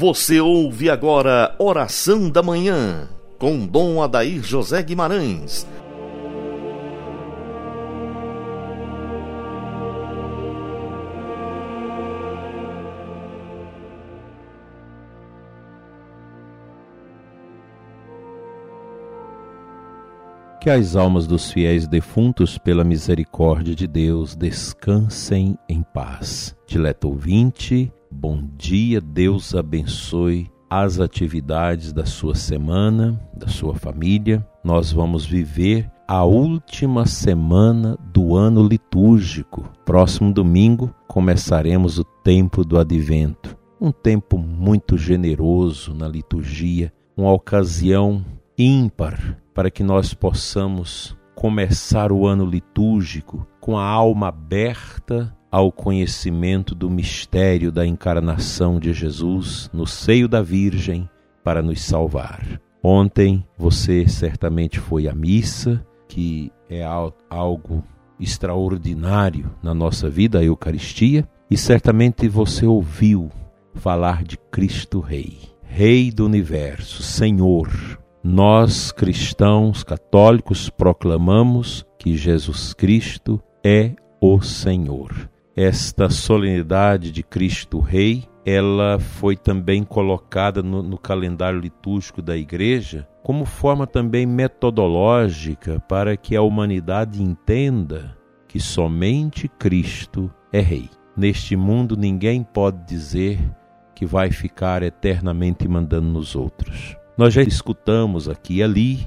Você ouve agora Oração da Manhã, com Dom Adair José Guimarães. Que as almas dos fiéis defuntos, pela misericórdia de Deus, descansem em paz. Dileto ouvinte, Bom dia, Deus abençoe as atividades da sua semana, da sua família. Nós vamos viver a última semana do ano litúrgico. Próximo domingo começaremos o tempo do advento, um tempo muito generoso na liturgia, uma ocasião ímpar para que nós possamos começar o ano litúrgico com a alma aberta ao conhecimento do mistério da encarnação de Jesus no seio da Virgem para nos salvar. Ontem você certamente foi à missa, que é algo extraordinário na nossa vida, a Eucaristia, e certamente você ouviu falar de Cristo Rei, Rei do universo, Senhor. Nós, cristãos católicos, proclamamos que Jesus Cristo é o Senhor esta solenidade de Cristo Rei, ela foi também colocada no, no, calendário litúrgico da Igreja como forma também metodológica para que a humanidade entenda que somente Cristo é Rei. Neste mundo, ninguém pode dizer que vai ficar eternamente mandando nos outros. Nós já escutamos aqui e ali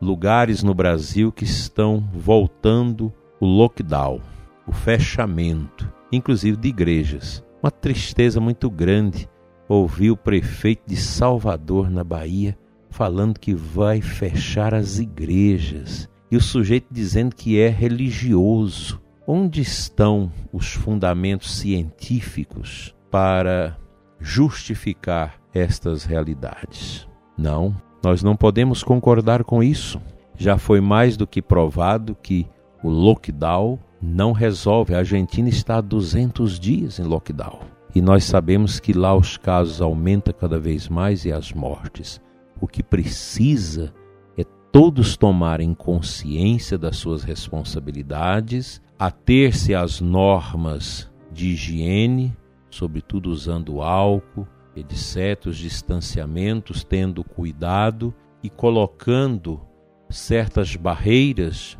lugares no Brasil que estão voltando o lockdown o fechamento, inclusive de igrejas. Uma tristeza muito grande ouvir o prefeito de Salvador, na Bahia, falando que vai fechar as igrejas e o sujeito dizendo que é religioso. Onde estão os fundamentos científicos para justificar estas realidades? Não, nós não podemos concordar com isso. Já foi mais do que provado que o lockdown não resolve. A Argentina está há 200 dias em lockdown. E nós sabemos que lá os casos aumentam cada vez mais e as mortes. O que precisa é todos tomarem consciência das suas responsabilidades, ater-se às normas de higiene, sobretudo usando álcool, etc., os distanciamentos, tendo cuidado e colocando certas barreiras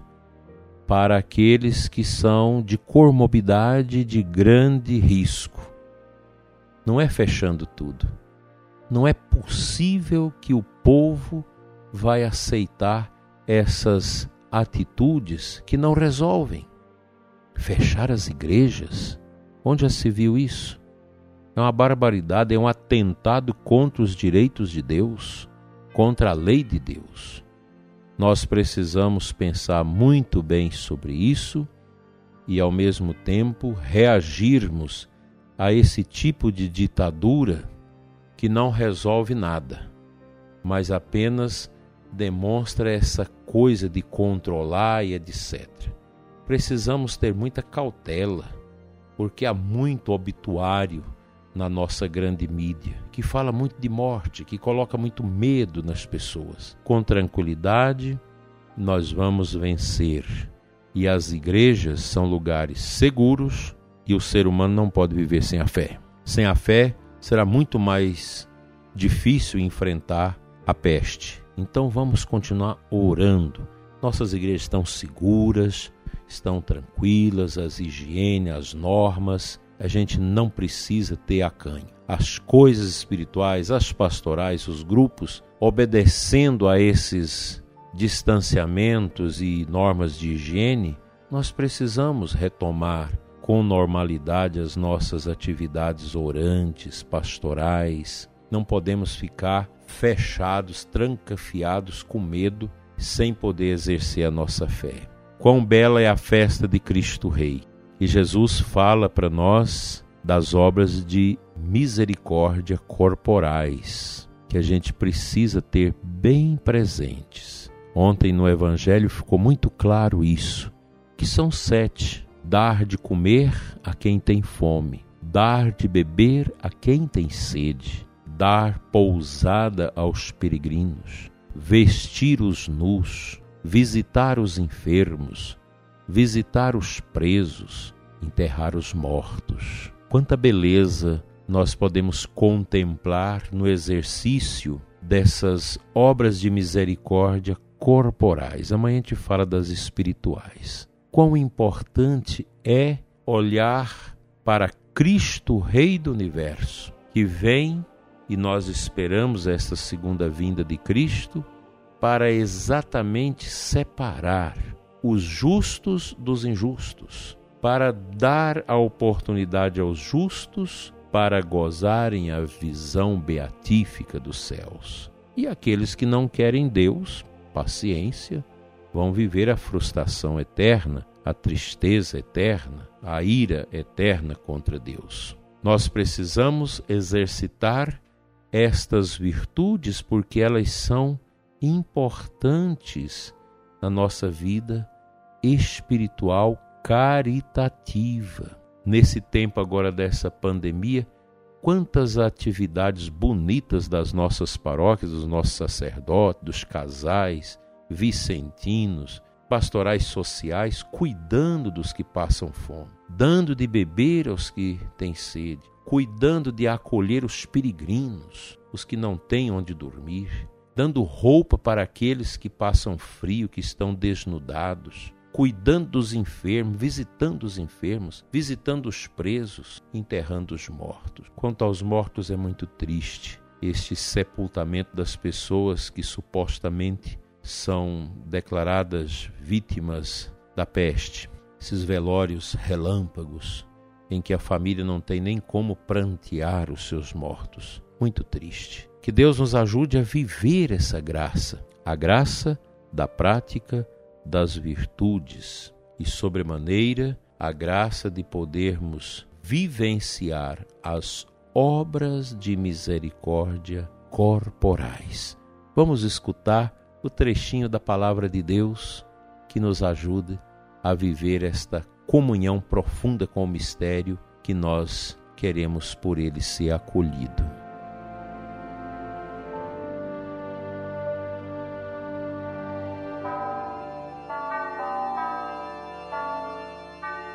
para aqueles que são de comorbidade de grande risco. Não é fechando tudo. Não é possível que o povo vai aceitar essas atitudes que não resolvem. Fechar as igrejas? Onde já se viu isso? É uma barbaridade, é um atentado contra os direitos de Deus, contra a lei de Deus. Nós precisamos pensar muito bem sobre isso e, ao mesmo tempo, reagirmos a esse tipo de ditadura que não resolve nada, mas apenas demonstra essa coisa de controlar e etc. Precisamos ter muita cautela, porque há muito obituário na nossa grande mídia, que fala muito de morte, que coloca muito medo nas pessoas. Com tranquilidade, nós vamos vencer. E as igrejas são lugares seguros e o ser humano não pode viver sem a fé. Sem a fé, será muito mais difícil enfrentar a peste. Então vamos continuar orando. Nossas igrejas estão seguras, estão tranquilas, as higiene, as normas a gente não precisa ter acanho. As coisas espirituais, as pastorais, os grupos, obedecendo a esses distanciamentos e normas de higiene, nós precisamos retomar com normalidade as nossas atividades orantes, pastorais. Não podemos ficar fechados, trancafiados com medo, sem poder exercer a nossa fé. Quão bela é a festa de Cristo Rei! E Jesus fala para nós das obras de misericórdia corporais que a gente precisa ter bem presentes. Ontem no Evangelho ficou muito claro isso, que são sete: dar de comer a quem tem fome, dar de beber a quem tem sede, dar pousada aos peregrinos, vestir os nus, visitar os enfermos, visitar os presos, enterrar os mortos. Quanta beleza nós podemos contemplar no exercício dessas obras de misericórdia corporais. Amanhã a gente fala das espirituais. Quão importante é olhar para Cristo, Rei do Universo, que vem e nós esperamos esta segunda vinda de Cristo para exatamente separar os justos dos injustos, para dar a oportunidade aos justos para gozarem a visão beatífica dos céus. E aqueles que não querem Deus, paciência, vão viver a frustração eterna, a tristeza eterna, a ira eterna contra Deus. Nós precisamos exercitar estas virtudes porque elas são importantes na nossa vida espiritual caritativa. Nesse tempo agora dessa pandemia, quantas atividades bonitas das nossas paróquias, dos nossos sacerdotes, dos casais, vicentinos, pastorais sociais, cuidando dos que passam fome, dando de beber aos que têm sede, cuidando de acolher os peregrinos, os que não têm onde dormir, dando roupa para aqueles que passam frio, que estão desnudados, cuidando dos enfermos, visitando os enfermos, visitando os presos, enterrando os mortos. Quanto aos mortos, é muito triste este sepultamento das pessoas que supostamente são declaradas vítimas da peste. Esses velórios relâmpagos em que a família não tem nem como prantear os seus mortos. Muito triste. Que Deus nos ajude a viver essa graça, a graça da prática das virtudes e, sobremaneira, a graça de podermos vivenciar as obras de misericórdia corporais. Vamos escutar o trechinho da palavra de Deus que nos ajude a viver esta comunhão profunda com o mistério que nós queremos por ele ser acolhido.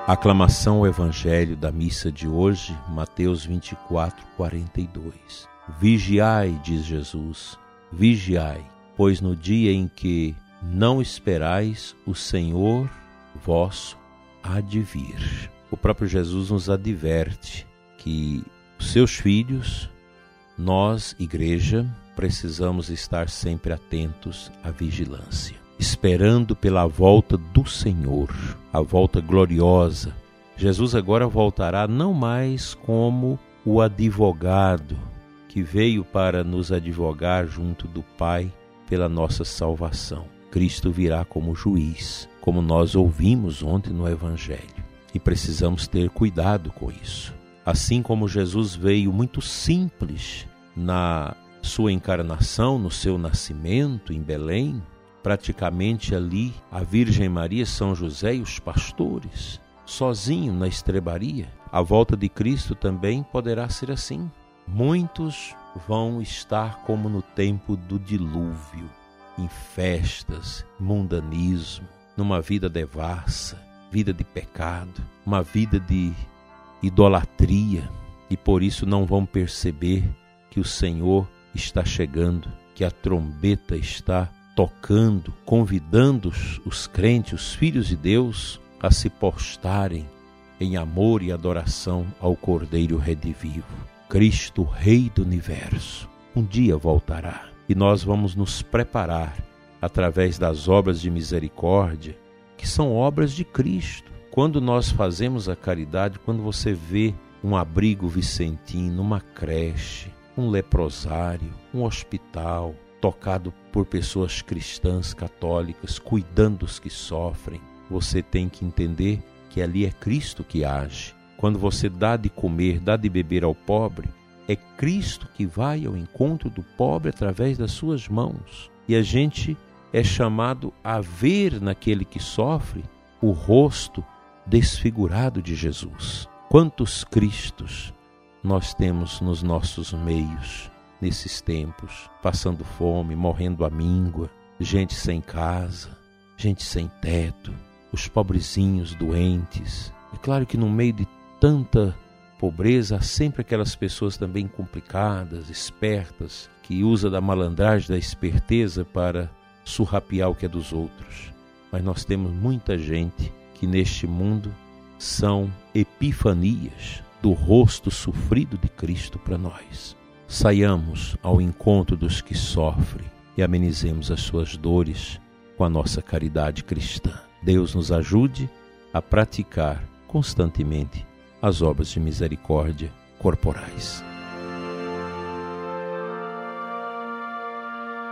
Aclamação ao Evangelho da missa de hoje, Mateus 24, 42. Vigiai, diz Jesus, vigiai, pois no dia em que não esperais, o Senhor vosso há de vir. O próprio Jesus nos adverte que seus filhos, nós, igreja, precisamos estar sempre atentos à vigilância esperando pela volta do Senhor, a volta gloriosa. Jesus agora voltará não mais como o advogado que veio para nos advogar junto do Pai pela nossa salvação. Cristo virá como juiz, como nós ouvimos ontem no Evangelho. E precisamos ter cuidado com isso. Assim como Jesus veio muito simples na sua encarnação, no seu nascimento em Belém, praticamente ali a Virgem Maria, São José e os pastores, sozinho na estrebaria. A volta de Cristo também poderá ser assim. Muitos vão estar como no tempo do dilúvio, em festas, mundanismo, numa vida devassa, vida de pecado, uma vida de idolatria, e por isso não vão perceber que o Senhor está chegando, que a trombeta está tocando, convidando os crentes, os filhos de Deus, a se postarem em amor e adoração ao Cordeiro Redivivo. Cristo, Rei do Universo, um dia voltará e nós vamos nos preparar através das obras de misericórdia, que são obras de Cristo. Quando nós fazemos a caridade, quando você vê um abrigo vicentino, uma creche, um leprosário, um hospital, tocado por pessoas cristãs, católicas, cuidando dos que sofrem, você tem que entender que ali é Cristo que age. Quando você dá de comer, dá de beber ao pobre, é Cristo que vai ao encontro do pobre através das suas mãos. E a gente é chamado a ver naquele que sofre o rosto desfigurado de Jesus. Quantos Cristos nós temos nos nossos meios? Nesses tempos, passando fome, morrendo à míngua, gente sem casa, gente sem teto, os pobrezinhos doentes. É claro que no meio de tanta pobreza há sempre aquelas pessoas também complicadas, espertas, que usa da malandragem, da esperteza para surrapiar o que é dos outros. Mas nós temos muita gente que neste mundo são epifanias do rosto sofrido de Cristo para nós. Saiamos ao encontro dos que sofrem e amenizemos as suas dores com a nossa caridade cristã. Deus nos ajude a praticar constantemente as obras de misericórdia corporais.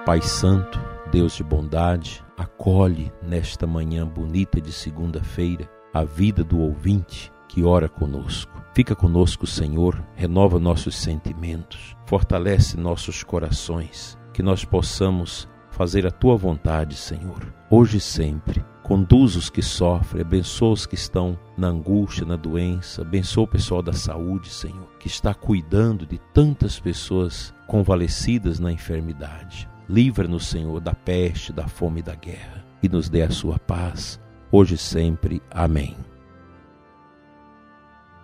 Pai Santo, Deus de bondade, acolhe nesta manhã bonita de segunda-feira a vida do ouvinte que ora conosco. Fica conosco, Senhor, renova nossos sentimentos, fortalece nossos corações, que nós possamos fazer a tua vontade, Senhor, hoje e sempre. Conduz os que sofrem, abençoa os que estão na angústia, na doença, abençoa o pessoal da saúde, Senhor, que está cuidando de tantas pessoas convalescidas na enfermidade. Livra-nos, Senhor, da peste, da fome e da guerra, e nos dê a sua paz, hoje e sempre. Amém.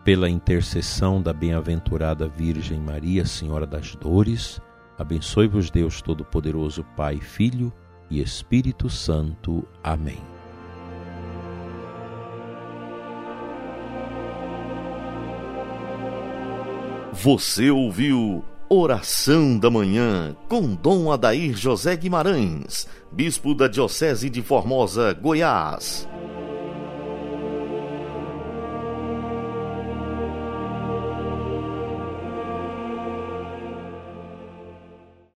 Pela intercessão da bem-aventurada Virgem Maria, Senhora das Dores, abençoe-vos Deus Todo-Poderoso, Pai, Filho e Espírito Santo. Amém. Você ouviu Oração da Manhã com Dom Adair José Guimarães, Bispo da Diocese de Formosa, Goiás.